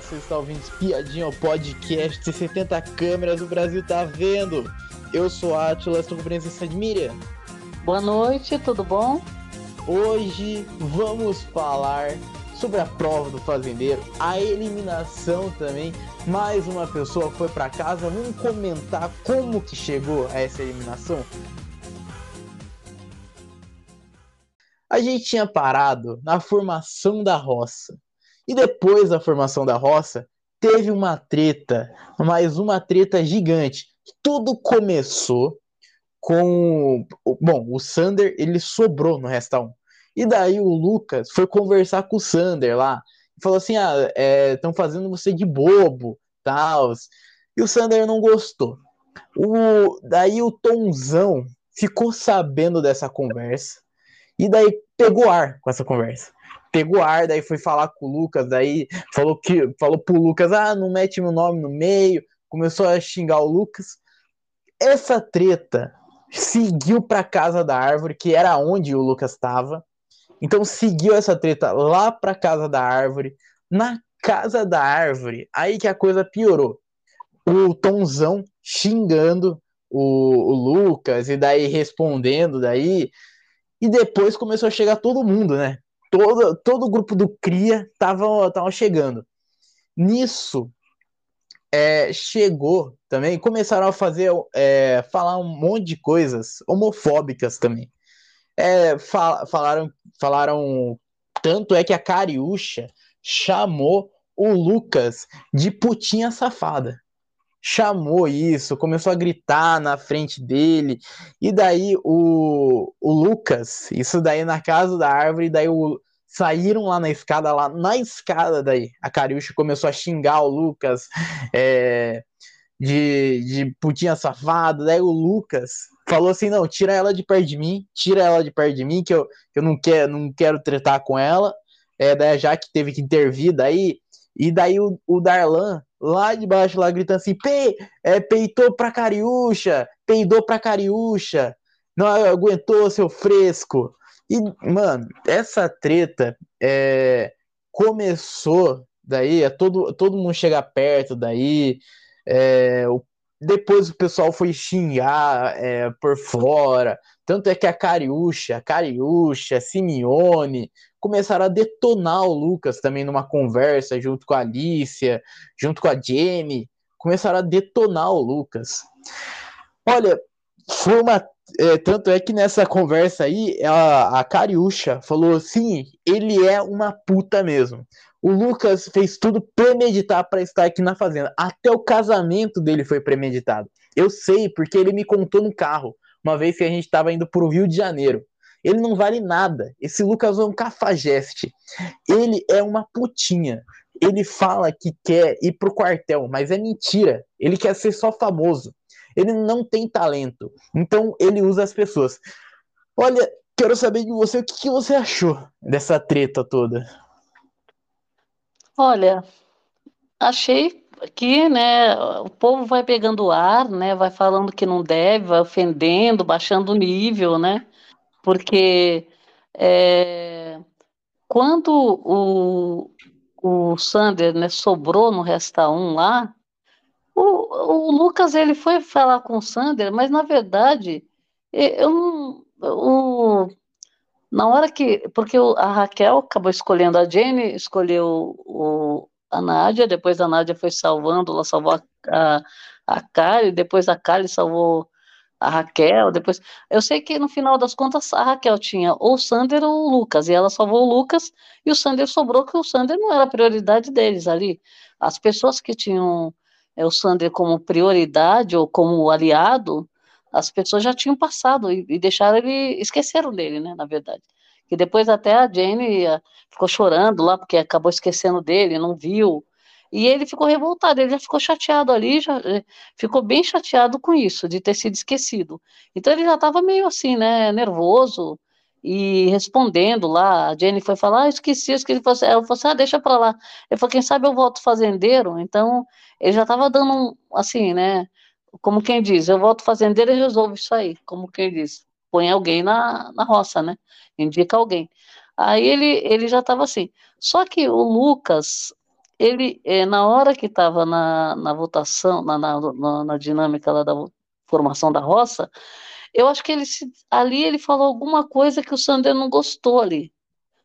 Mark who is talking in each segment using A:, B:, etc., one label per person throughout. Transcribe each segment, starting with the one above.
A: você está ouvindo Espiadinha, o podcast de 70 câmeras, o Brasil tá vendo. Eu sou a Atila, estou com presença de Miriam.
B: Boa noite, tudo bom?
A: Hoje vamos falar sobre a prova do fazendeiro, a eliminação também. Mais uma pessoa foi para casa. Vamos comentar como que chegou a essa eliminação. A gente tinha parado na formação da roça. E depois da formação da roça, teve uma treta, mais uma treta gigante. Tudo começou com. Bom, o Sander ele sobrou no Resta 1. E daí o Lucas foi conversar com o Sander lá. E falou assim: ah, estão é, fazendo você de bobo, tal. E o Sander não gostou. O, daí o Tomzão ficou sabendo dessa conversa. E daí pegou ar com essa conversa pegou ar, daí foi falar com o Lucas, daí falou que falou pro Lucas, ah, não mete meu nome no meio, começou a xingar o Lucas. Essa treta seguiu para casa da árvore, que era onde o Lucas estava. Então seguiu essa treta lá para casa da árvore, na casa da árvore. Aí que a coisa piorou. O Tomzão xingando o, o Lucas e daí respondendo daí. E depois começou a chegar todo mundo, né? Todo, todo o grupo do Cria tava chegando. Nisso, é, chegou também, começaram a fazer, é, falar um monte de coisas homofóbicas também. É, fal, falaram, falaram, tanto é que a Cariúcha chamou o Lucas de putinha safada. Chamou isso, começou a gritar na frente dele, e daí o, o Lucas, isso daí na casa da árvore, daí o, saíram lá na escada, lá na escada daí, a Cariúcha começou a xingar o Lucas é, de, de putinha safada, daí o Lucas falou assim, não, tira ela de perto de mim, tira ela de perto de mim, que eu, que eu não, quero, não quero tretar com ela, é, daí já que teve que intervir, daí, e daí o, o Darlan, lá de baixo, lá gritando assim, Pe, é, peitou pra Cariúcha, peidou pra Cariúcha, não aguentou seu fresco, e, mano, essa treta é, começou daí, é todo, todo mundo chega perto daí, é, o, depois o pessoal foi xingar é, por fora, tanto é que a Cariúcha, a Cariúcha, Simeone, começaram a detonar o Lucas também numa conversa junto com a Alicia, junto com a Jamie, começaram a detonar o Lucas. Olha, foi uma é, tanto é que nessa conversa aí, a, a Cariúcha falou assim: ele é uma puta mesmo. O Lucas fez tudo premeditar para estar aqui na fazenda. Até o casamento dele foi premeditado. Eu sei, porque ele me contou no carro, uma vez que a gente estava indo para o Rio de Janeiro. Ele não vale nada. Esse Lucas é um cafajeste. Ele é uma putinha. Ele fala que quer ir pro quartel, mas é mentira. Ele quer ser só famoso. Ele não tem talento. Então ele usa as pessoas. Olha, quero saber de você o que, que você achou dessa treta toda.
B: Olha, achei que, né, o povo vai pegando ar, né, vai falando que não deve, vai ofendendo, baixando o nível, né, porque é, quando o, o Sander, né, sobrou no Resta 1 lá, o, o Lucas ele foi falar com o Sander, mas na verdade eu não, na hora que, porque a Raquel acabou escolhendo a Jenny, escolheu o, a Nádia, depois a Nádia foi salvando, ela salvou a, a, a Kali, depois a Kali salvou a Raquel, depois. Eu sei que no final das contas a Raquel tinha ou o Sander ou o Lucas, e ela salvou o Lucas, e o Sander sobrou, que o Sander não era a prioridade deles ali. As pessoas que tinham é, o Sander como prioridade ou como aliado, as pessoas já tinham passado e, e deixaram ele, esqueceram dele, né, na verdade. Que depois até a Jane uh, ficou chorando lá, porque acabou esquecendo dele, não viu. E ele ficou revoltado, ele já ficou chateado ali, já eh, ficou bem chateado com isso, de ter sido esquecido. Então ele já estava meio assim, né, nervoso, e respondendo lá, a Jenny foi falar, ah, esqueci, esqueci, ela falou assim, ah, deixa para lá. Ele falou, quem sabe eu volto fazendeiro, então ele já estava dando um, assim, né, como quem diz, eu volto fazendeiro e resolvo isso aí, como quem diz, põe alguém na, na roça, né, indica alguém. Aí ele, ele já estava assim, só que o Lucas, ele, é, na hora que estava na, na votação, na, na, na, dinâmica lá da formação da roça, eu acho que ele se, ali ele falou alguma coisa que o Sander não gostou ali.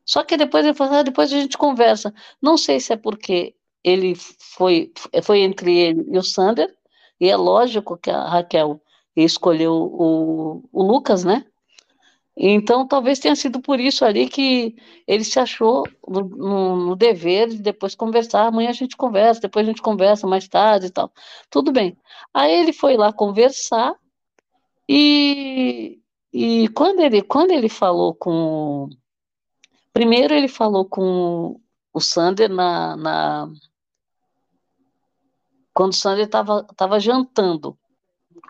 B: Só que depois ele falou, ah, depois a gente conversa. Não sei se é porque ele foi, foi entre ele e o Sander, e é lógico que a Raquel escolheu o, o Lucas, né? Então, talvez tenha sido por isso ali que ele se achou no, no, no, dever de depois conversar. Amanhã a gente conversa, depois a gente conversa mais tarde e tal. Tudo bem. Aí ele foi lá conversar e, e quando, ele, quando ele falou com. Primeiro, ele falou com o Sander na. na quando o Sander estava jantando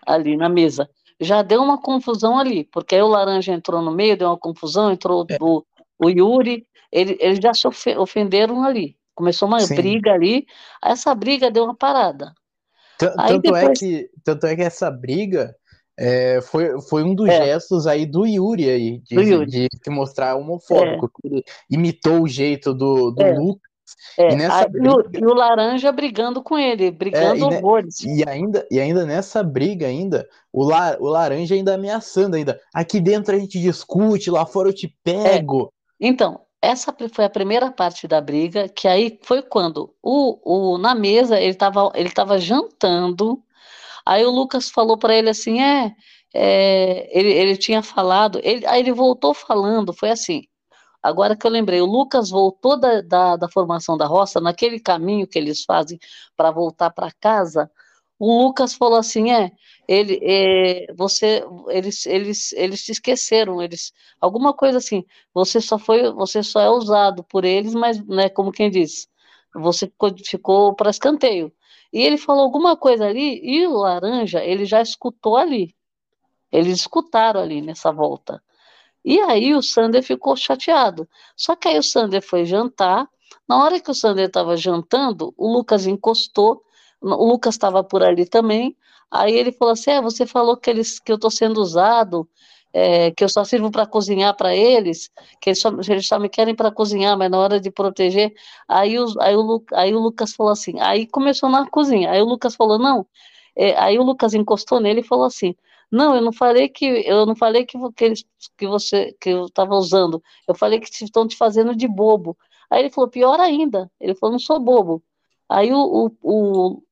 B: ali na mesa já deu uma confusão ali, porque aí o Laranja entrou no meio, deu uma confusão, entrou é. o, o Yuri, ele, eles já se ofenderam ali. Começou uma Sim. briga ali, essa briga deu uma parada.
A: T tanto, é depois... é que, tanto é que essa briga é, foi, foi um dos é. gestos aí do Yuri aí, de, Yuri. de, de mostrar homofóbico. É. Ele imitou o jeito do, do é. Lucas
B: é, e, nessa briga... e, o, laranja brigando com ele, brigando é, horrores.
A: E ainda, e ainda nessa briga ainda, o, la, o laranja ainda ameaçando ainda. Aqui dentro a gente discute, lá fora eu te pego.
B: É. Então, essa foi a primeira parte da briga, que aí foi quando o, o na mesa ele estava ele tava jantando, aí o Lucas falou para ele assim, é, é ele, ele tinha falado, ele, aí ele voltou falando, foi assim, Agora que eu lembrei, o Lucas voltou da, da, da formação da roça, naquele caminho que eles fazem para voltar para casa, o Lucas falou assim, é, ele, é, você, eles, eles, eles te esqueceram, eles, alguma coisa assim, você só foi, você só é usado por eles, mas, né, como quem diz, você ficou, ficou para escanteio. E ele falou alguma coisa ali, e o Laranja, ele já escutou ali, eles escutaram ali nessa volta. E aí o Sander ficou chateado. Só que aí o Sander foi jantar. Na hora que o Sander estava jantando, o Lucas encostou. O Lucas estava por ali também. Aí ele falou assim: é, você falou que, eles, que eu estou sendo usado, é, que eu só sirvo para cozinhar para eles, que eles só, eles só me querem para cozinhar, mas na hora de proteger. Aí o, aí, o, aí o Lucas falou assim: aí começou na cozinha. Aí o Lucas falou: não. É, aí o Lucas encostou nele e falou assim: não, eu não falei que eu não falei que, que, eles, que você que eu estava usando. Eu falei que estão te fazendo de bobo. Aí ele falou, pior ainda. Ele falou, não sou bobo. Aí o, o, o,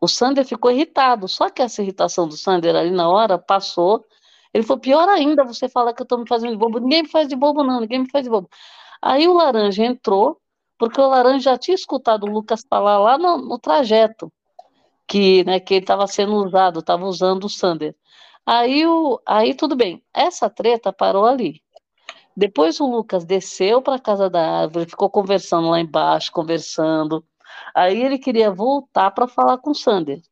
B: o Sander ficou irritado. Só que essa irritação do Sander ali na hora passou. Ele falou, pior ainda, você fala que eu estou me fazendo de bobo. Ninguém me faz de bobo, não, ninguém me faz de bobo. Aí o Laranja entrou, porque o Laranja já tinha escutado o Lucas falar lá no, no trajeto, que, né, que ele estava sendo usado, estava usando o Sander. Aí, o, aí tudo bem, essa treta parou ali. Depois o Lucas desceu para a casa da árvore, ficou conversando lá embaixo, conversando. Aí ele queria voltar para falar com o Sander.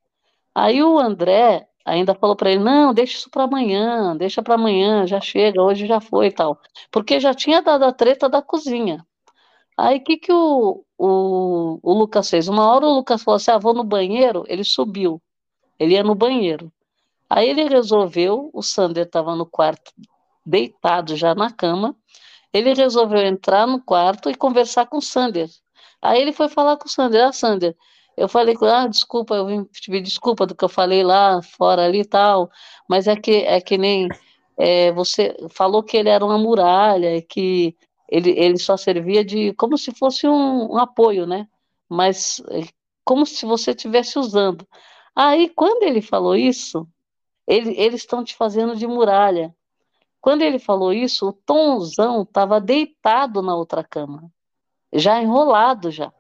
B: Aí o André ainda falou para ele: não, deixa isso para amanhã, deixa para amanhã, já chega, hoje já foi e tal. Porque já tinha dado a treta da cozinha. Aí o que, que o, o, o Lucas fez? Uma hora o Lucas falou assim: ah, vou no banheiro. Ele subiu, ele ia no banheiro. Aí ele resolveu, o Sander estava no quarto, deitado já na cama, ele resolveu entrar no quarto e conversar com o Sander. Aí ele foi falar com o Sander, ah, Sander, eu falei, ah, desculpa, eu vim pedir desculpa do que eu falei lá fora ali e tal, mas é que, é que nem é, você falou que ele era uma muralha, que ele, ele só servia de, como se fosse um, um apoio, né? Mas é, como se você estivesse usando. Aí, quando ele falou isso, ele, eles estão te fazendo de muralha. Quando ele falou isso, o Tomzão estava deitado na outra cama, já enrolado já.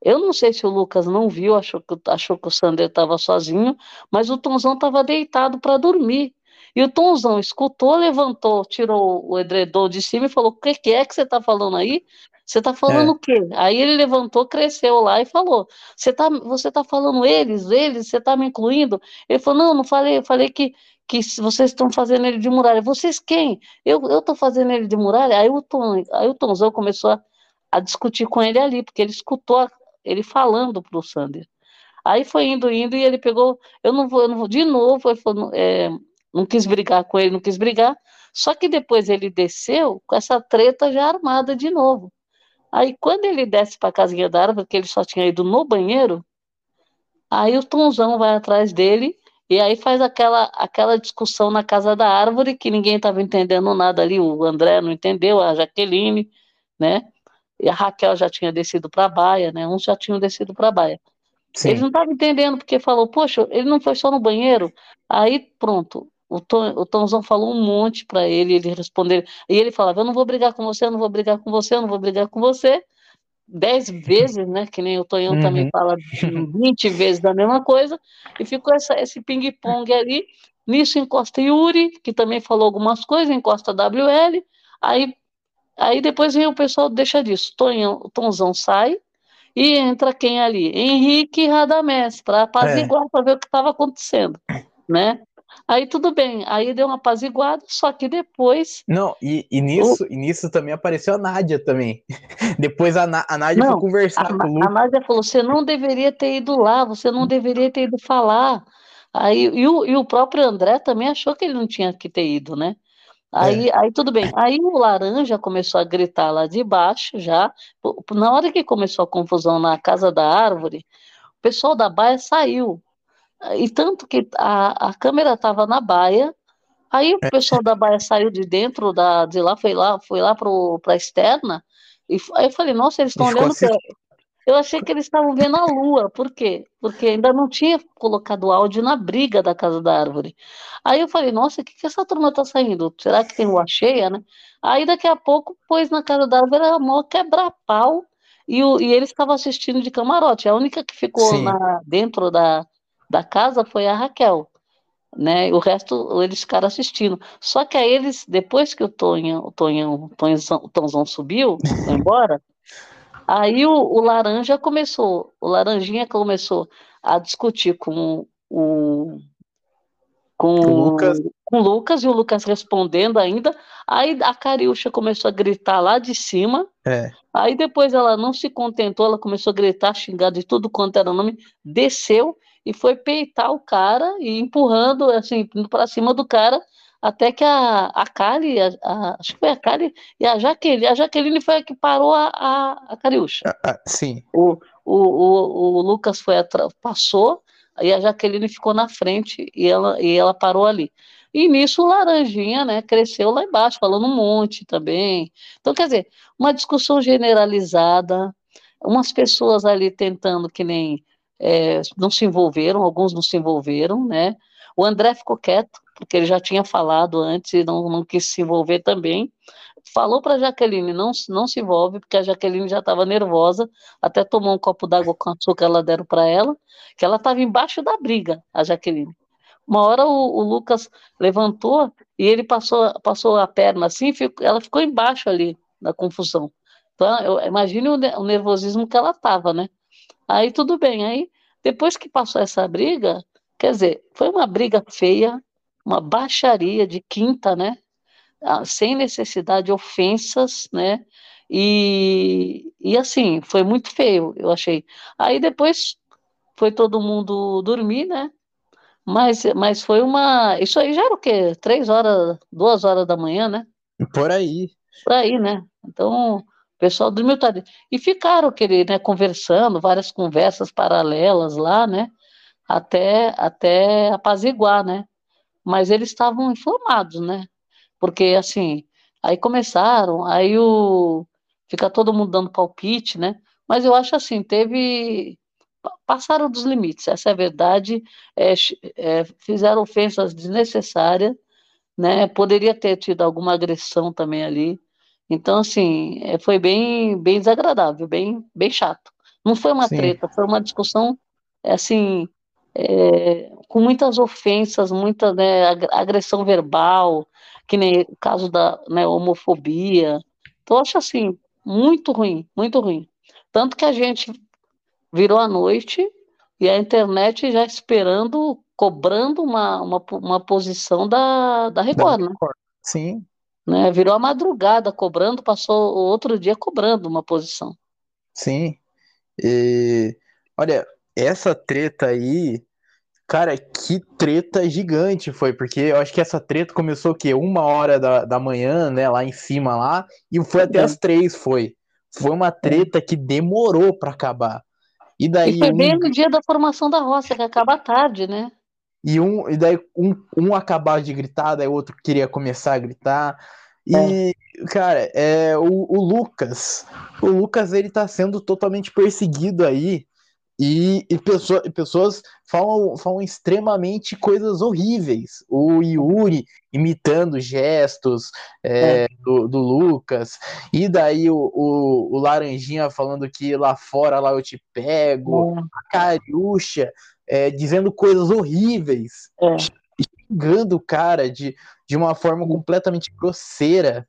B: Eu não sei se o Lucas não viu, achou que, achou que o Sander estava sozinho, mas o Tomzão estava deitado para dormir. E o Tomzão escutou, levantou, tirou o edredom de cima e falou: O que, que é que você está falando aí? Você está falando é. o quê? Aí ele levantou, cresceu lá e falou: Você está você tá falando eles, eles, você está me incluindo? Ele falou: Não, não falei, eu falei que, que vocês estão fazendo ele de muralha. Vocês quem? Eu estou fazendo ele de muralha? Aí o, Tom, aí o Tomzão começou a, a discutir com ele ali, porque ele escutou ele falando para o Sander. Aí foi indo, indo, e ele pegou, eu não vou, eu não vou, de novo, ele falou, é, não quis brigar com ele, não quis brigar, só que depois ele desceu com essa treta já armada de novo. Aí quando ele desce para a casinha da árvore, que ele só tinha ido no banheiro, aí o Tonzão vai atrás dele e aí faz aquela, aquela discussão na casa da árvore que ninguém estava entendendo nada ali, o André não entendeu, a Jaqueline, né? E a Raquel já tinha descido para a baia, né? Uns já tinham descido para a baia. Sim. Eles não estavam entendendo, porque falou, poxa, ele não foi só no banheiro. Aí, pronto, o, Tom, o Tomzão falou um monte para ele, ele respondeu, e ele falava, eu não vou brigar com você, eu não vou brigar com você, eu não vou brigar com você. Dez vezes, né? Que nem o Tonhão uhum. também fala 20 vezes da mesma coisa, e ficou essa, esse ping-pong ali. Nisso encosta Yuri, que também falou algumas coisas, encosta WL, aí, aí depois vem o pessoal deixa disso. Tonhão, o Tonzão sai, e entra quem ali? Henrique Radamés, para apaziguar, é. para ver o que estava acontecendo, né? Aí tudo bem, aí deu uma apaziguada, só que depois.
A: Não, e, e nisso, o... e nisso também apareceu a Nádia também. depois a, a Nádia não, foi conversar a, com o Lucas.
B: A Nádia falou: você não deveria ter ido lá, você não deveria ter ido falar. Aí, e, o, e o próprio André também achou que ele não tinha que ter ido, né? Aí, é. aí tudo bem. Aí o laranja começou a gritar lá de baixo já. Na hora que começou a confusão na casa da árvore, o pessoal da baia saiu. E tanto que a, a câmera estava na baia. Aí o é. pessoal da baia saiu de dentro da, de lá, foi lá, foi lá para a externa. E aí eu falei, nossa, eles estão olhando. Pra... Eu achei que eles estavam vendo a lua. Por quê? Porque ainda não tinha colocado áudio na briga da casa da árvore. Aí eu falei, nossa, o que, que essa turma tá saindo? Será que tem lua cheia, né? Aí daqui a pouco, pôs na casa da árvore a maior quebra-pau e, o, e eles estavam assistindo de camarote. A única que ficou na, dentro da, da casa foi a Raquel. Né? O resto eles ficaram assistindo. Só que aí eles, depois que o Tonho, o Tonho, o Tonhão, o Tonzão subiu, foi embora, Aí o, o, laranja começou, o laranjinha começou a discutir com o com, o Lucas. com o Lucas e o Lucas respondendo ainda. Aí a Cariúcha começou a gritar lá de cima. É. Aí depois ela não se contentou, ela começou a gritar, xingar de tudo quanto era nome, desceu e foi peitar o cara e empurrando assim para cima do cara até que a, a Kali, a, a, acho que foi a Kali e a Jaqueline, a Jaqueline foi a que parou a, a, a Cariúcha.
A: Ah, ah, sim.
B: O, o, o, o Lucas foi passou, e a Jaqueline ficou na frente e ela, e ela parou ali. E nisso o Laranjinha, né, cresceu lá embaixo, falando um monte também. Então, quer dizer, uma discussão generalizada, umas pessoas ali tentando que nem é, não se envolveram, alguns não se envolveram, né? O André ficou quieto, porque ele já tinha falado antes e não, não quis se envolver também. Falou para a Jaqueline, não, não se envolve, porque a Jaqueline já estava nervosa, até tomou um copo d'água com açúcar, ela deram para ela, que ela estava embaixo da briga, a Jaqueline. Uma hora o, o, Lucas levantou e ele passou, passou a perna assim, ela ficou embaixo ali, na confusão. Então, imagine o, o nervosismo que ela estava, né? Aí tudo bem, aí depois que passou essa briga, quer dizer, foi uma briga feia, uma baixaria de quinta, né? Ah, sem necessidade de ofensas, né? E, e assim, foi muito feio, eu achei. Aí depois foi todo mundo dormir, né? Mas, mas foi uma. Isso aí já era o quê? Três horas, duas horas da manhã, né?
A: Por aí.
B: Por aí, né? Então, o pessoal dormiu tarde. E ficaram aquele, né, conversando, várias conversas paralelas lá, né? Até, até apaziguar, né? mas eles estavam informados, né? Porque assim, aí começaram, aí o fica todo mundo dando palpite, né? Mas eu acho assim, teve passaram dos limites, essa é a verdade, é, é, fizeram ofensas desnecessárias, né? Poderia ter tido alguma agressão também ali. Então, assim, é, foi bem, bem desagradável, bem, bem chato. Não foi uma Sim. treta, foi uma discussão, assim, é, com muitas ofensas, muita né, agressão verbal, que nem o caso da né, homofobia. Então, eu acho assim, muito ruim, muito ruim. Tanto que a gente virou a noite e a internet já esperando, cobrando uma, uma, uma posição da, da Record, da né?
A: Sim.
B: Né? Virou a madrugada cobrando, passou o outro dia cobrando uma posição.
A: Sim. E, olha, essa treta aí, cara, que treta gigante foi, porque eu acho que essa treta começou o quê? Uma hora da, da manhã, né, lá em cima lá, e foi até é. as três, foi. foi uma treta que demorou para acabar.
B: E daí. E foi bem um... no dia da formação da roça, que acaba tarde, né?
A: E, um, e daí um, um acabava de gritar, daí o outro queria começar a gritar. E, é. cara, é, o, o Lucas, o Lucas ele tá sendo totalmente perseguido aí e, e, pessoa, e pessoas falam, falam extremamente coisas horríveis. O Yuri imitando gestos é, é. Do, do, Lucas, e daí o, o, o, Laranjinha falando que lá fora lá eu te pego, é. a Cariúcha é, dizendo coisas horríveis, é. xingando o cara de, de uma forma completamente grosseira.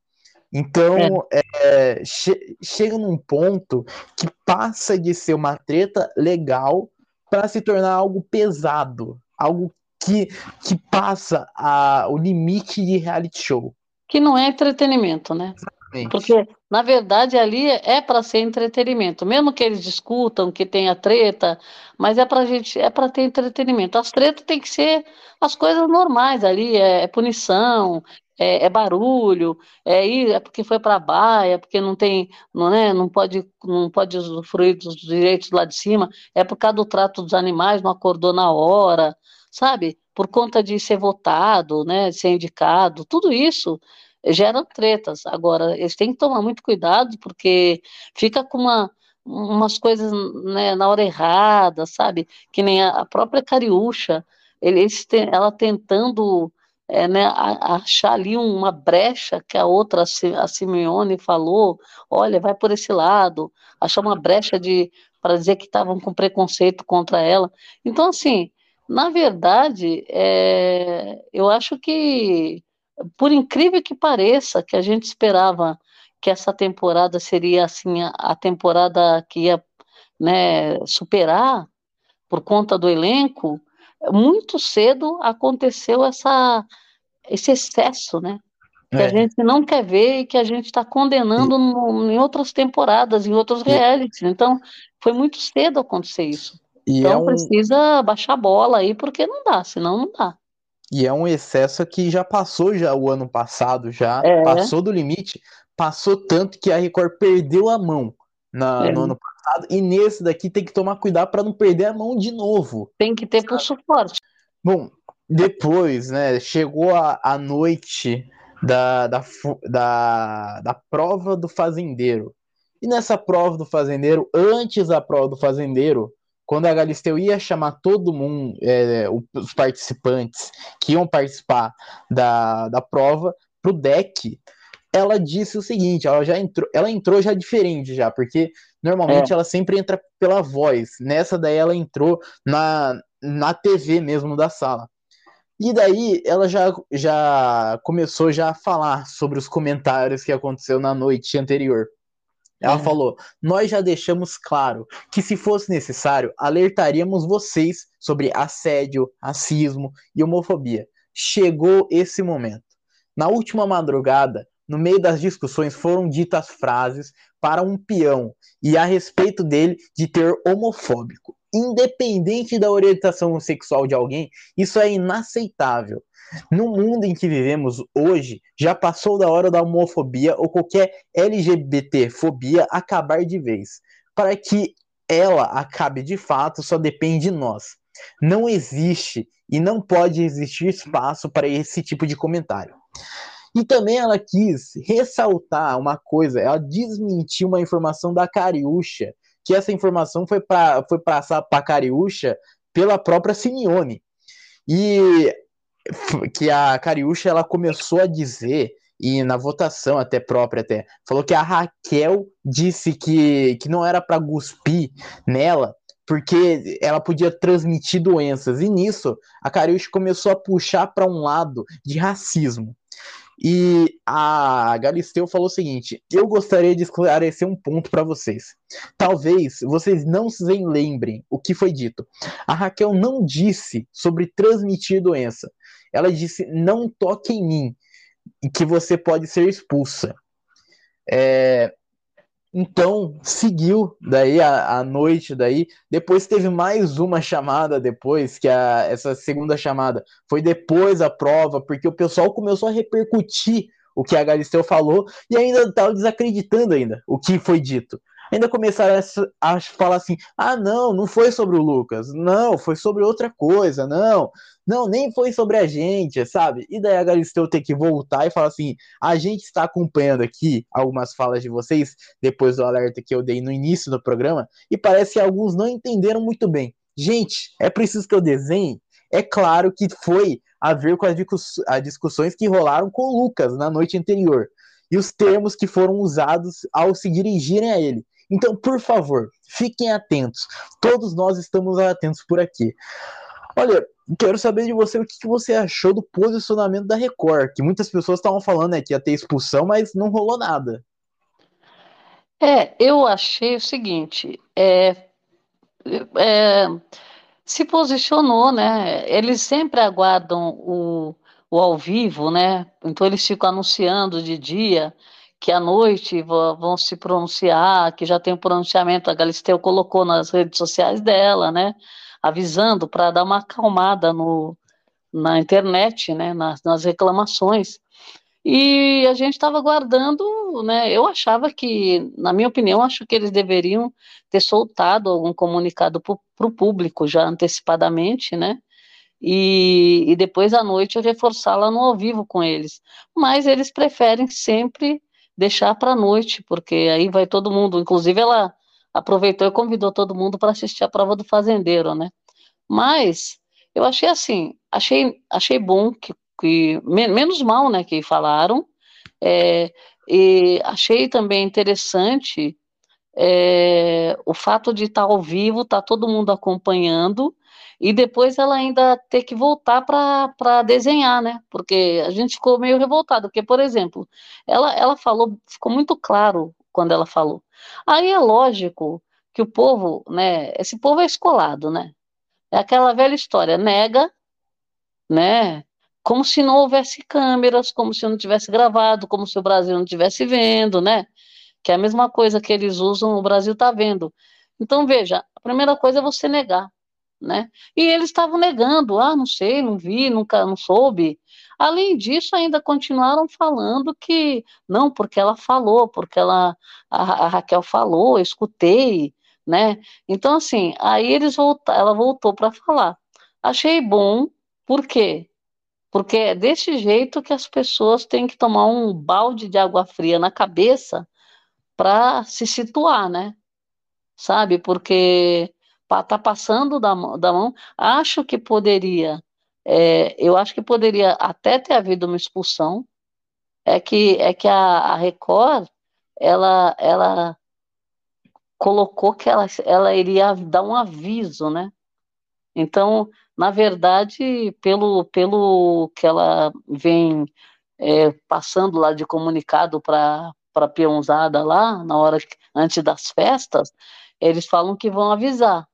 A: Então, é. É, che chega num ponto que passa de ser uma treta legal para se tornar algo pesado, algo que, que passa a, o limite de reality show.
B: Que não é entretenimento, né? Exatamente. Porque, na verdade, ali é para ser entretenimento. Mesmo que eles discutam, que tenha treta, mas é para gente, é para ter entretenimento. As tretas tem que ser as coisas normais ali, é, é punição, é, é, barulho, é é porque foi para a baia, é porque não tem, não, né, não pode, não pode usufruir dos direitos lá de cima, é por causa do trato dos animais, não acordou na hora, sabe? Por conta de ser votado, né, ser indicado, tudo isso gera tretas. Agora, eles têm que tomar muito cuidado, porque fica com uma umas coisas né, na hora errada, sabe? Que nem a, própria Cariúcha, eles, ela tentando é, né, achar ali uma brecha que a outra, a Simeone falou, olha, vai por esse lado, achar uma brecha de para dizer que estavam com preconceito contra ela. Então, assim, na verdade, é, eu acho que, por incrível que pareça, que a gente esperava que essa temporada seria assim a, a temporada que ia né, superar por conta do elenco, muito cedo aconteceu essa, esse excesso, né? Que é. a gente não quer ver e que a gente está condenando e... no, em outras temporadas, em outros realities. Então, foi muito cedo acontecer isso. E então, é um... precisa baixar a bola aí, porque não dá, senão não dá.
A: E é um excesso que já passou já o ano passado, já é. passou do limite, passou tanto que a Record perdeu a mão na, é. no ano passado, e nesse daqui tem que tomar cuidado para não perder a mão de novo.
B: Tem que ter pulso forte.
A: Bom, depois, né, chegou a, a noite da, da, da, da prova do fazendeiro. E nessa prova do fazendeiro, antes da prova do fazendeiro, quando a Galisteu ia chamar todo mundo, é, os participantes que iam participar da, da prova, pro deck, ela disse o seguinte, ela já entrou, ela entrou já diferente já, porque normalmente é. ela sempre entra pela voz. Nessa daí ela entrou na, na TV mesmo da sala. E daí ela já, já começou já a falar sobre os comentários que aconteceu na noite anterior. Ela uhum. falou: Nós já deixamos claro que, se fosse necessário, alertaríamos vocês sobre assédio, racismo e homofobia. Chegou esse momento. Na última madrugada, no meio das discussões, foram ditas frases para um peão e a respeito dele de ter homofóbico independente da orientação sexual de alguém, isso é inaceitável. No mundo em que vivemos hoje, já passou da hora da homofobia ou qualquer LGBT-fobia acabar de vez. Para que ela acabe de fato, só depende de nós. Não existe e não pode existir espaço para esse tipo de comentário. E também ela quis ressaltar uma coisa, ela desmentiu uma informação da Cariúcha, que essa informação foi, pra, foi passar para Cariúcha pela própria Simeone. E que a Cariúcha ela começou a dizer e na votação até própria até falou que a Raquel disse que, que não era para cuspir nela porque ela podia transmitir doenças e nisso a Cariúcha começou a puxar para um lado de racismo e a Galisteu falou o seguinte: eu gostaria de esclarecer um ponto para vocês. Talvez vocês não se lembrem o que foi dito. A Raquel não disse sobre transmitir doença. Ela disse: não toque em mim, que você pode ser expulsa. É, então, seguiu daí a, a, noite daí. Depois teve mais uma chamada depois, que a, essa segunda chamada foi depois da prova, porque o pessoal começou a repercutir o que a Galisteu falou e ainda estavam desacreditando ainda o que foi dito. Ainda começaram a, a falar assim: ah, não, não foi sobre o Lucas, não, foi sobre outra coisa, não, não, nem foi sobre a gente, sabe? E daí a Galisteu ter que voltar e falar assim: a gente está acompanhando aqui algumas falas de vocês, depois do alerta que eu dei no início do programa, e parece que alguns não entenderam muito bem. Gente, é preciso que eu desenhe? É claro que foi a ver com as discussões que rolaram com o Lucas na noite anterior e os termos que foram usados ao se dirigirem a ele. Então, por favor, fiquem atentos. Todos nós estamos atentos por aqui. Olha, quero saber de você o que você achou do posicionamento da Record, que muitas pessoas estavam falando né, que ia ter expulsão, mas não rolou nada.
B: É, eu achei o seguinte, é, é, se posicionou, né? Eles sempre aguardam o, o ao vivo, né? Então eles ficam anunciando de dia que à noite vão se pronunciar, que já tem o um pronunciamento, a Galisteu colocou nas redes sociais dela, né? Avisando para dar uma acalmada no, na internet, né? Nas, nas reclamações. E a gente estava aguardando, né? Eu achava que, na minha opinião, acho que eles deveriam ter soltado algum comunicado para o público já antecipadamente, né? E, e depois à noite reforçá-la no ao vivo com eles. Mas eles preferem sempre deixar para a noite, porque aí vai todo mundo. Inclusive, ela aproveitou e convidou todo mundo para assistir a prova do fazendeiro, né? Mas eu achei assim, achei, achei bom que que menos mal, né, que falaram, é, e achei também interessante é, o fato de estar ao vivo, tá todo mundo acompanhando, e depois ela ainda ter que voltar para desenhar, né? Porque a gente ficou meio revoltado, porque, por exemplo, ela, ela falou, ficou muito claro quando ela falou. Aí é lógico que o povo, né? Esse povo é escolado, né? É aquela velha história, nega, né? como se não houvesse câmeras, como se não tivesse gravado, como se o Brasil não estivesse vendo, né? Que é a mesma coisa que eles usam, o Brasil está vendo. Então, veja, a primeira coisa é você negar, né? E eles estavam negando, ah, não sei, não vi, nunca, não soube. Além disso, ainda continuaram falando que, não, porque ela falou, porque ela, a, a Raquel falou, eu escutei, né? Então, assim, aí eles voltaram, ela voltou para falar. Achei bom, por quê? Porque é desse jeito que as pessoas têm que tomar um balde de água fria na cabeça para se situar, né? Sabe? Porque tá passando da, da mão. Acho que poderia, é, eu acho que poderia até ter havido uma expulsão. É que, é que a, a Record, ela, ela colocou que ela, ela iria dar um aviso, né? Então, na verdade, pelo, pelo que ela vem é, passando lá de comunicado para a peãozada lá, na hora antes das festas, eles falam que vão avisar.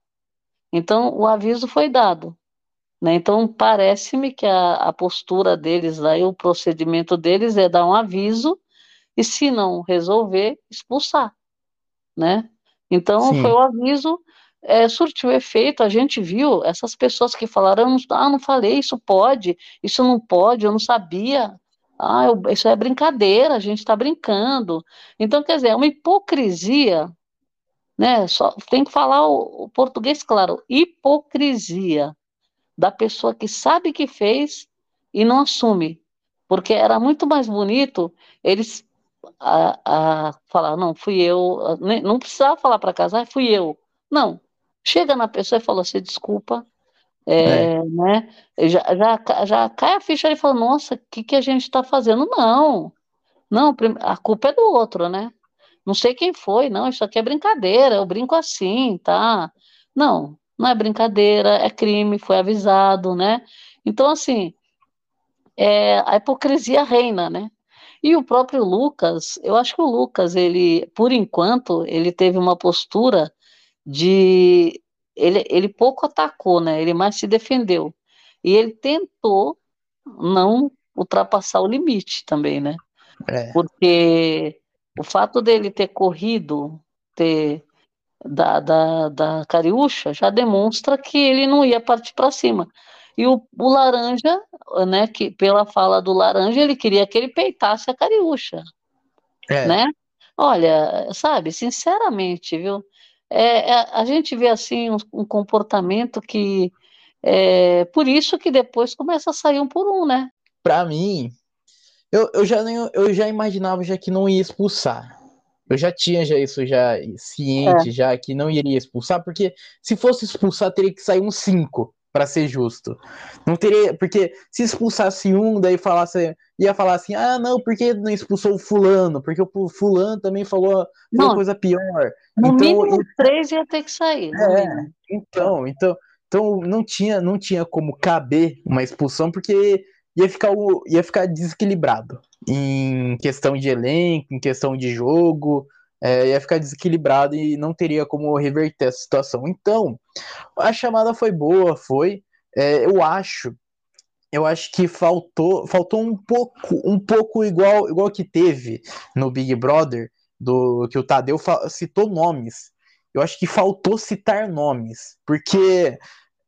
B: Então, o aviso foi dado. Né? Então, parece-me que a, a postura deles lá e o procedimento deles é dar um aviso e, se não resolver, expulsar. Né? Então, Sim. foi o aviso é, surtiu efeito, a gente viu essas pessoas que falaram, ah, não falei, isso pode, isso não pode, eu não sabia, ah, eu, isso é brincadeira, a gente está brincando. Então, quer dizer, é uma hipocrisia, né? Só tem que falar o, o português claro, hipocrisia da pessoa que sabe que fez e não assume, porque era muito mais bonito eles a, a falar, não, fui eu, não precisava falar para casar, fui eu. Não, Chega na pessoa e fala assim, desculpa, é, é. Né? Já, já, já cai a ficha e fala, nossa, o que, que a gente está fazendo? Não, não, a culpa é do outro, né? Não sei quem foi, não, isso aqui é brincadeira, eu brinco assim, tá? Não, não é brincadeira, é crime, foi avisado, né? Então, assim, é, a hipocrisia reina, né? E o próprio Lucas, eu acho que o Lucas, ele, por enquanto, ele teve uma postura de ele, ele pouco atacou, né? Ele mais se defendeu. E ele tentou não ultrapassar o limite também, né? É. Porque o fato dele ter corrido, ter da, da, da Cariúcha, já demonstra que ele não ia partir para cima. E o, o laranja, né, que pela fala do laranja, ele queria que ele peitasse a cariúcha, é. né? Olha, sabe, sinceramente, viu? É, é, a gente vê assim um, um comportamento que é por isso que depois começa a sair um por um, né?
A: Para mim, eu, eu, já, eu já imaginava já que não ia expulsar. Eu já tinha já isso já ciente, é. já que não iria expulsar, porque se fosse expulsar, teria que sair um 5 para ser justo. Não teria, porque se expulsasse um, daí falasse, ia falar assim: "Ah, não, porque não expulsou o fulano? Porque o fulano também falou uma coisa pior".
B: No então, mínimo três ia ter que sair.
A: É, então, então, então não tinha, não tinha como caber uma expulsão porque ia ficar, ia ficar desequilibrado em questão de elenco, em questão de jogo, é, ia ficar desequilibrado e não teria como reverter essa situação. Então, a chamada foi boa, foi. É, eu acho, eu acho que faltou, faltou um pouco, um pouco igual, igual que teve no Big Brother, do que o Tadeu citou nomes. Eu acho que faltou citar nomes, porque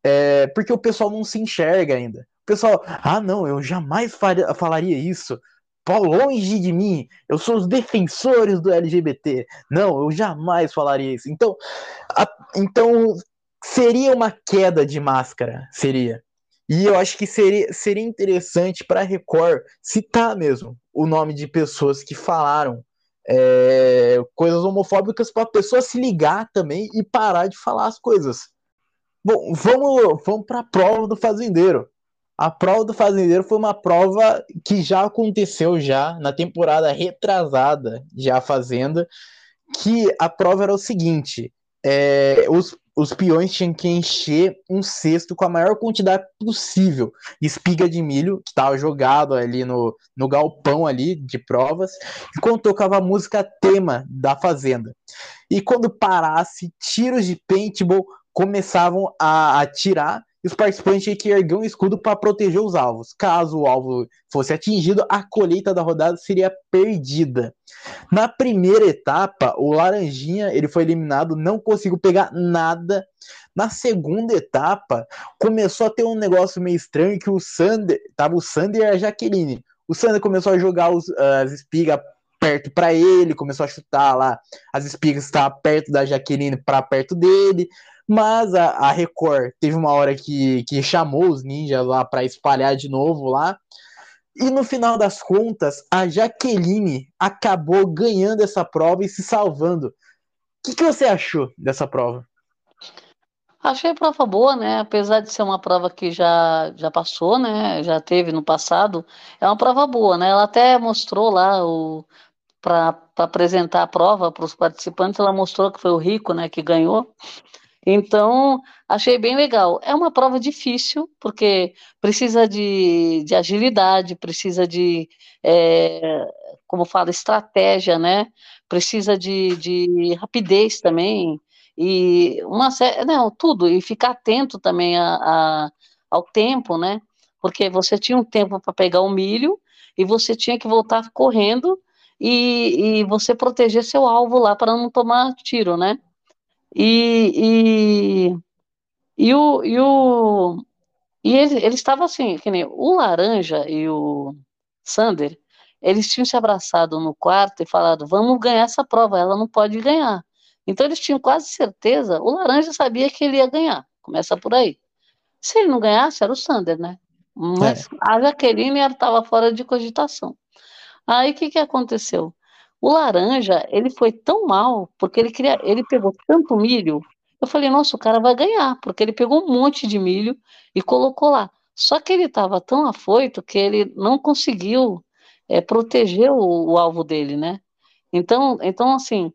A: é, porque o pessoal não se enxerga ainda pessoal, ah, não, eu jamais faria, falaria isso. longe de mim, eu sou os defensores do LGBT. Não, eu jamais falaria isso. Então, a, então seria uma queda de máscara, seria. E eu acho que seria, seria interessante para Record citar mesmo o nome de pessoas que falaram é, coisas homofóbicas para a pessoa se ligar também e parar de falar as coisas. Bom, vamos, vamos para a prova do fazendeiro. A prova do fazendeiro foi uma prova que já aconteceu já na temporada retrasada, já fazenda, que a prova era o seguinte: é, os, os peões tinham que encher um cesto com a maior quantidade possível de espiga de milho, que estava jogado ali no, no galpão ali de provas, enquanto tocava a música tema da fazenda. E quando parasse, tiros de paintball começavam a atirar e os participantes tinham que erguer um escudo para proteger os alvos. Caso o alvo fosse atingido, a colheita da rodada seria perdida. Na primeira etapa, o Laranjinha ele foi eliminado, não conseguiu pegar nada. Na segunda etapa, começou a ter um negócio meio estranho que o Sander, tava o Sander e a Jaqueline. O Sander começou a jogar os, as espigas perto para ele, começou a chutar lá as espigas estavam perto da Jaqueline para perto dele. Mas a, a Record teve uma hora que, que chamou os ninjas lá para espalhar de novo lá. E no final das contas, a Jaqueline acabou ganhando essa prova e se salvando. O que, que você achou dessa prova?
B: Achei a prova boa, né? Apesar de ser uma prova que já, já passou, né? Já teve no passado, é uma prova boa, né? Ela até mostrou lá o para apresentar a prova para os participantes, ela mostrou que foi o Rico, né, que ganhou. Então, achei bem legal. É uma prova difícil, porque precisa de, de agilidade, precisa de, é, como fala, estratégia, né? Precisa de, de rapidez também, e uma não, tudo, e ficar atento também a, a, ao tempo, né? Porque você tinha um tempo para pegar o milho e você tinha que voltar correndo e, e você proteger seu alvo lá para não tomar tiro, né? E, e, e o, e, o, e ele, ele estava assim, que nem o Laranja e o Sander, eles tinham se abraçado no quarto e falado, vamos ganhar essa prova, ela não pode ganhar. Então eles tinham quase certeza, o Laranja sabia que ele ia ganhar, começa por aí. Se ele não ganhasse, era o Sander, né? Mas é. a Jaqueline estava fora de cogitação. Aí o que, que aconteceu? O laranja, ele foi tão mal, porque ele queria, ele pegou tanto milho. Eu falei, nossa, o cara vai ganhar, porque ele pegou um monte de milho e colocou lá. Só que ele estava tão afoito que ele não conseguiu é, proteger o, o, alvo dele, né? Então, então assim,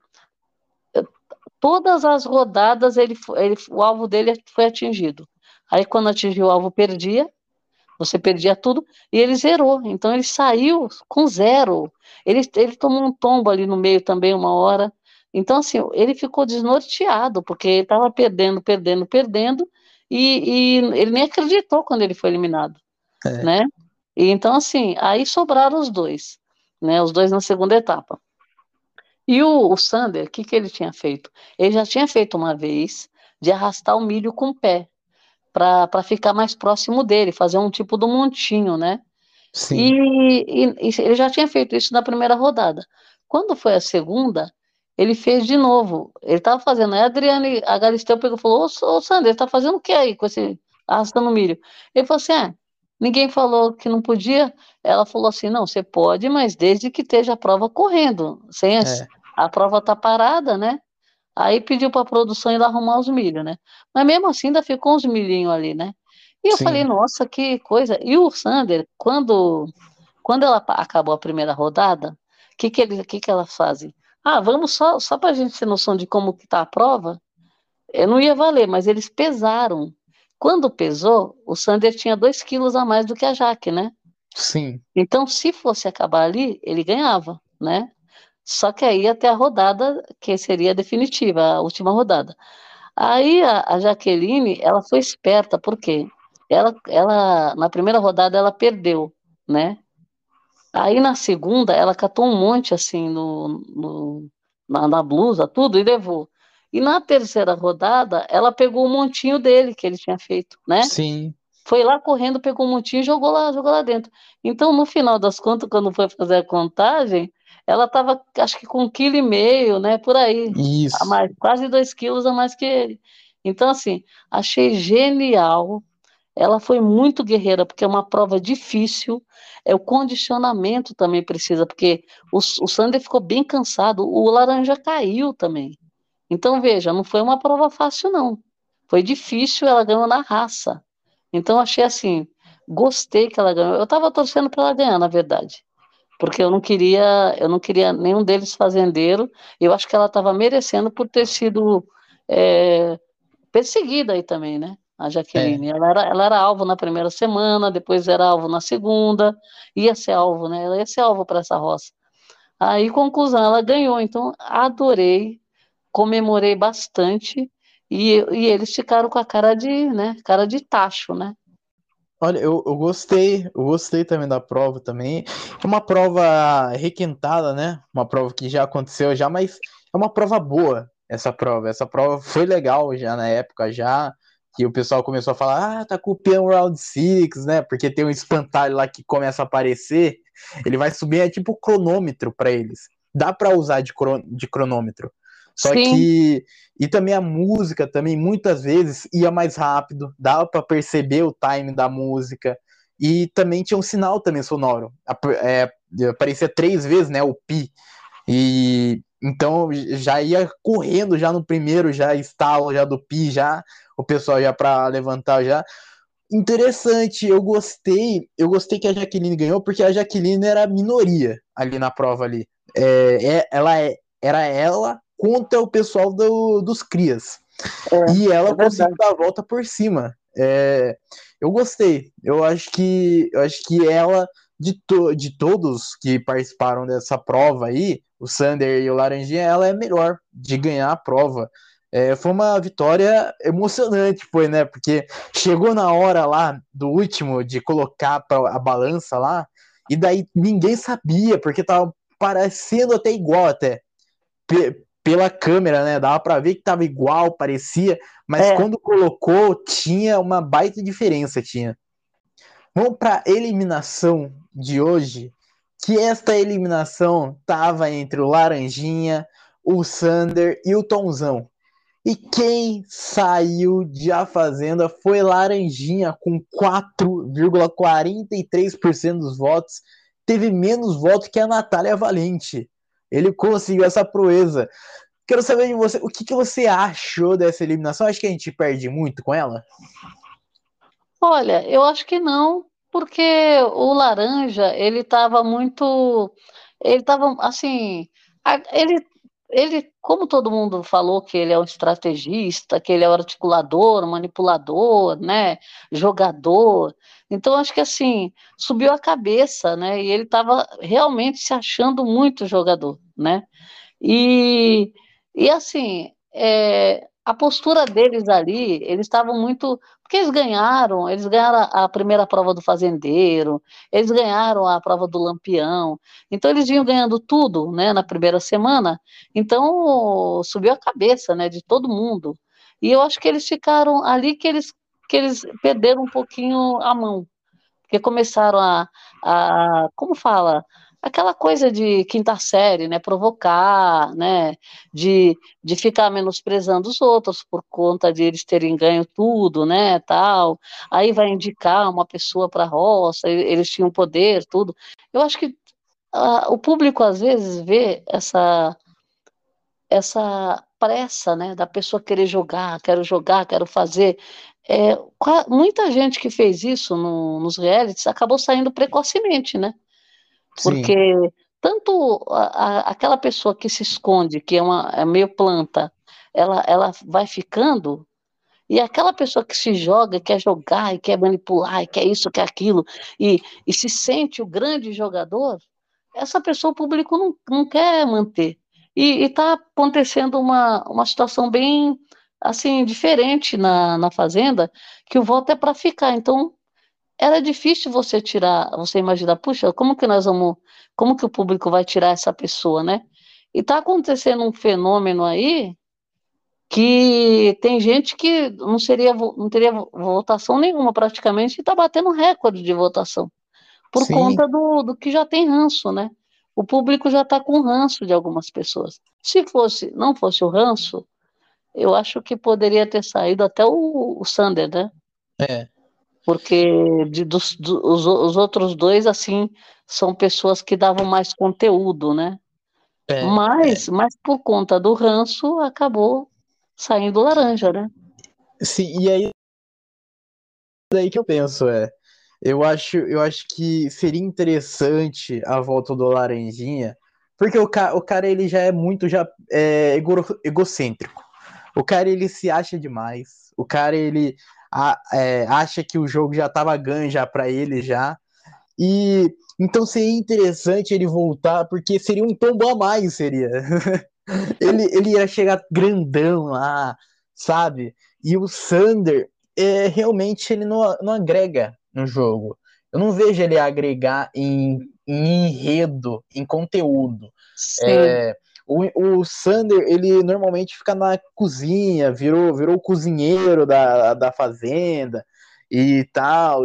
B: todas as rodadas ele, ele, o alvo dele foi atingido. Aí quando atingiu o alvo perdia, você perdia tudo, e ele zerou. Então ele saiu com zero. Ele, ele tomou um tombo ali no meio também uma hora. Então, assim, ele ficou desnorteado, porque ele estava perdendo, perdendo, perdendo, e, e, ele nem acreditou quando ele foi eliminado, é. né? E, então, assim, aí sobraram os dois, né? Os dois na segunda etapa. E o, o Sander, o que, que ele tinha feito? Ele já tinha feito uma vez de arrastar o milho com o pé para ficar mais próximo dele, fazer um tipo do montinho, né?
A: Sim.
B: E, e, e, ele já tinha feito isso na primeira rodada. Quando foi a segunda, ele fez de novo. Ele estava fazendo. Aí a Adriane, a Galisteu pegou e falou: Ô, ô Sander, está fazendo o que aí com esse arrastando milho? Ele falou assim: é, ninguém falou que não podia. Ela falou assim: não, você pode, mas desde que esteja a prova correndo. Sem é. a prova tá parada, né? Aí pediu para a produção ir lá arrumar os milho, né? Mas mesmo assim ainda ficou uns milhinhos ali, né? E eu Sim. falei, nossa, que coisa. E o Sander, quando, quando ela acabou a primeira rodada, o que, que, ele, que, que elas fazem? Ah, vamos só, só para a gente ter noção de como que tá a prova. Eu não ia valer, mas eles pesaram. Quando pesou, o Sander tinha dois quilos a mais do que a Jaque, né?
A: Sim.
B: Então, se fosse acabar ali, ele ganhava, né? Só que aí até a rodada, que seria definitiva, a última rodada. Aí a, a Jaqueline, ela foi esperta, por quê? Ela, ela, na primeira rodada, ela perdeu, né? Aí na segunda, ela catou um monte, assim, no, no na, na blusa, tudo, e levou. E na terceira rodada, ela pegou o montinho dele que ele tinha feito, né?
A: Sim.
B: Foi lá correndo, pegou o montinho e jogou lá, jogou lá dentro. Então, no final das contas, quando foi fazer a contagem, ela estava, acho que com um quilo e meio, né, por aí.
A: Isso.
B: A mais, quase dois quilos a mais que ele. Então, assim, achei genial. Ela foi muito guerreira, porque é uma prova difícil. É o condicionamento também precisa, porque o, o Sander ficou bem cansado, o laranja caiu também. Então, veja, não foi uma prova fácil, não. Foi difícil, ela ganhou na raça. Então, achei assim, gostei que ela ganhou. Eu estava torcendo para ela ganhar, na verdade porque eu não queria, eu não queria nenhum deles fazendeiro. Eu acho que ela estava merecendo por ter sido é, perseguida aí também, né? A Jaqueline. É. Ela, era, ela era alvo na primeira semana, depois era alvo na segunda, ia ser alvo, né? Ela ia ser alvo para essa roça. Aí, conclusão, ela ganhou. Então, adorei, comemorei bastante. E, e eles ficaram com a cara de, né, cara de tacho, né?
A: Olha, eu, eu gostei, eu gostei também da prova também. É uma prova requentada, né? Uma prova que já aconteceu já, mas é uma prova boa essa prova. Essa prova foi legal já na época, já que o pessoal começou a falar, ah, tá copiando o Round 6, né? Porque tem um espantalho lá que começa a aparecer, ele vai subir, é tipo cronômetro para eles. Dá para usar de, cron de cronômetro. Só Sim. que. E também a música também, muitas vezes, ia mais rápido, dava para perceber o time da música. E também tinha um sinal também sonoro. É, aparecia três vezes, né? O pi. E então já ia correndo já no primeiro, já estalo já do pi, já o pessoal já para levantar já. Interessante, eu gostei, eu gostei que a Jaqueline ganhou porque a Jaqueline era minoria ali na prova ali. É, é ela é, era ela contra o pessoal do, dos Crias. É, e ela é conseguiu dar a volta por cima. É, eu gostei. Eu acho que eu acho que ela, de, to, de todos que participaram dessa prova aí, o Sander e o Laranjinha, ela é melhor de ganhar a prova. É, foi uma vitória emocionante, foi, né? Porque chegou na hora lá do último de colocar a balança lá, e daí ninguém sabia, porque tava parecendo até igual até pela câmera, né? Dava para ver que tava igual, parecia, mas é. quando colocou, tinha uma baita diferença, tinha. Vamos para eliminação de hoje, que esta eliminação tava entre o Laranjinha, o Sander e o Tomzão. E quem saiu de A Fazenda foi Laranjinha, com 4,43% dos votos. Teve menos votos que a Natália Valente. Ele conseguiu essa proeza. Quero saber de você, o que, que você achou dessa eliminação? Acho que a gente perde muito com ela?
B: Olha, eu acho que não, porque o Laranja, ele estava muito. Ele estava, assim. Ele, ele, como todo mundo falou que ele é um estrategista, que ele é um articulador, manipulador, né? Jogador. Então, acho que assim, subiu a cabeça, né? E ele estava realmente se achando muito jogador, né? E, e assim, é, a postura deles ali, eles estavam muito. Porque eles ganharam, eles ganharam a primeira prova do fazendeiro, eles ganharam a prova do lampião, então eles vinham ganhando tudo, né, na primeira semana, então subiu a cabeça, né, de todo mundo. E eu acho que eles ficaram ali que eles que eles perderam um pouquinho a mão, porque começaram a, a como fala, aquela coisa de quinta série, né, provocar, né, de, de ficar menosprezando os outros por conta de eles terem ganho tudo, né, tal, aí vai indicar uma pessoa para a roça, eles tinham poder, tudo. Eu acho que uh, o público às vezes vê essa essa pressa, né, da pessoa querer jogar, quero jogar, quero fazer. É, muita gente que fez isso no, nos realities acabou saindo precocemente, né? Porque Sim. tanto a, a, aquela pessoa que se esconde, que é uma é meio planta, ela, ela vai ficando, e aquela pessoa que se joga, quer jogar, e quer manipular, e quer isso, quer aquilo, e, e se sente o grande jogador, essa pessoa o público não, não quer manter. E está acontecendo uma, uma situação bem assim diferente na, na Fazenda, que o voto é para ficar. Então, era difícil você tirar, você imaginar, puxa, como que nós vamos, como que o público vai tirar essa pessoa, né? E está acontecendo um fenômeno aí que tem gente que não seria não teria votação nenhuma praticamente e está batendo recorde de votação por Sim. conta do, do que já tem ranço, né? o público já está com ranço de algumas pessoas. Se fosse, não fosse o ranço, eu acho que poderia ter saído até o, o Sander, né?
A: É.
B: Porque de, dos, os outros dois, assim, são pessoas que davam mais conteúdo, né? É, mas, é. mas por conta do ranço, acabou saindo laranja, né?
A: Sim, e aí daí que eu penso é eu acho, eu acho que seria interessante a volta do Laranjinha, porque o, ca, o cara ele já é muito já é, ego, egocêntrico. O cara ele se acha demais. O cara ele a, é, acha que o jogo já estava ganho já para ele já. E então seria interessante ele voltar, porque seria um tombo a mais, seria. ele, ele ia chegar grandão lá, sabe? E o Sander, é, realmente ele não, não agrega no jogo. Eu não vejo ele agregar em, em enredo, em conteúdo. É, o, o Sander, ele normalmente fica na cozinha, virou, virou o cozinheiro da, da fazenda e tal.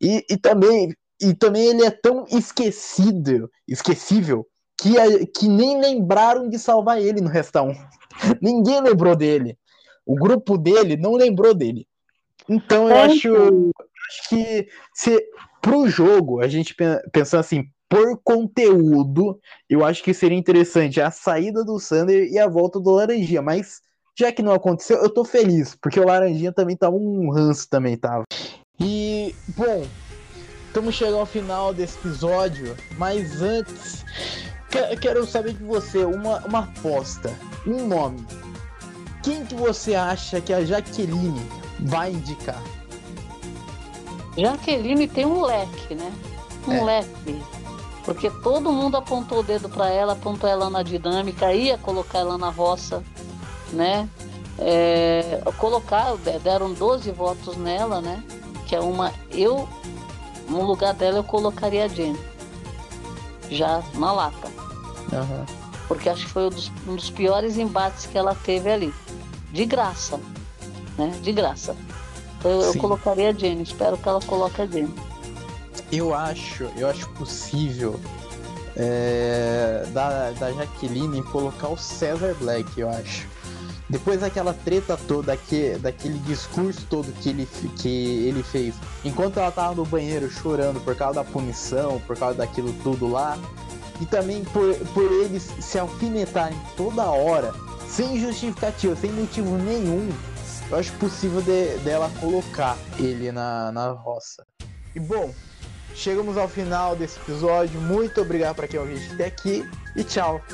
A: E, e, também, e também ele é tão esquecido, esquecível, que, que nem lembraram de salvar ele no Resta 1. Ninguém lembrou dele. O grupo dele não lembrou dele. Então eu acho, acho que se pro jogo, a gente pensando assim, por conteúdo, eu acho que seria interessante a saída do Sander e a volta do Laranjinha, mas já que não aconteceu, eu tô feliz, porque o Laranjinha também tava um ranço também tava. E, bom, estamos chegando ao final desse episódio, mas antes, quero saber de você uma, uma aposta, um nome. Quem que você acha que a Jaqueline vai indicar?
B: Jaqueline tem um leque, né? Um é. leque. Porque todo mundo apontou o dedo para ela, apontou ela na dinâmica, ia colocar ela na roça, né? É, colocar, deram 12 votos nela, né? Que é uma. Eu, no lugar dela, eu colocaria a Jenny. Já na lata.
A: Uhum.
B: Porque acho que foi um dos, um dos piores embates que ela teve ali. De graça. Né? De graça. Eu, eu colocaria a Jenny, espero que ela coloque a Jenny.
A: Eu acho, eu acho possível é, da, da Jaqueline colocar o Cesar Black, eu acho. Depois daquela treta toda, que, daquele discurso todo que ele, que ele fez, enquanto ela tava no banheiro chorando por causa da punição, por causa daquilo tudo lá, e também por, por eles se alfinetarem toda hora, sem justificativa, sem motivo nenhum, eu acho possível de, dela colocar ele na, na roça. E bom, chegamos ao final desse episódio. Muito obrigado para quem ouviu até aqui e tchau.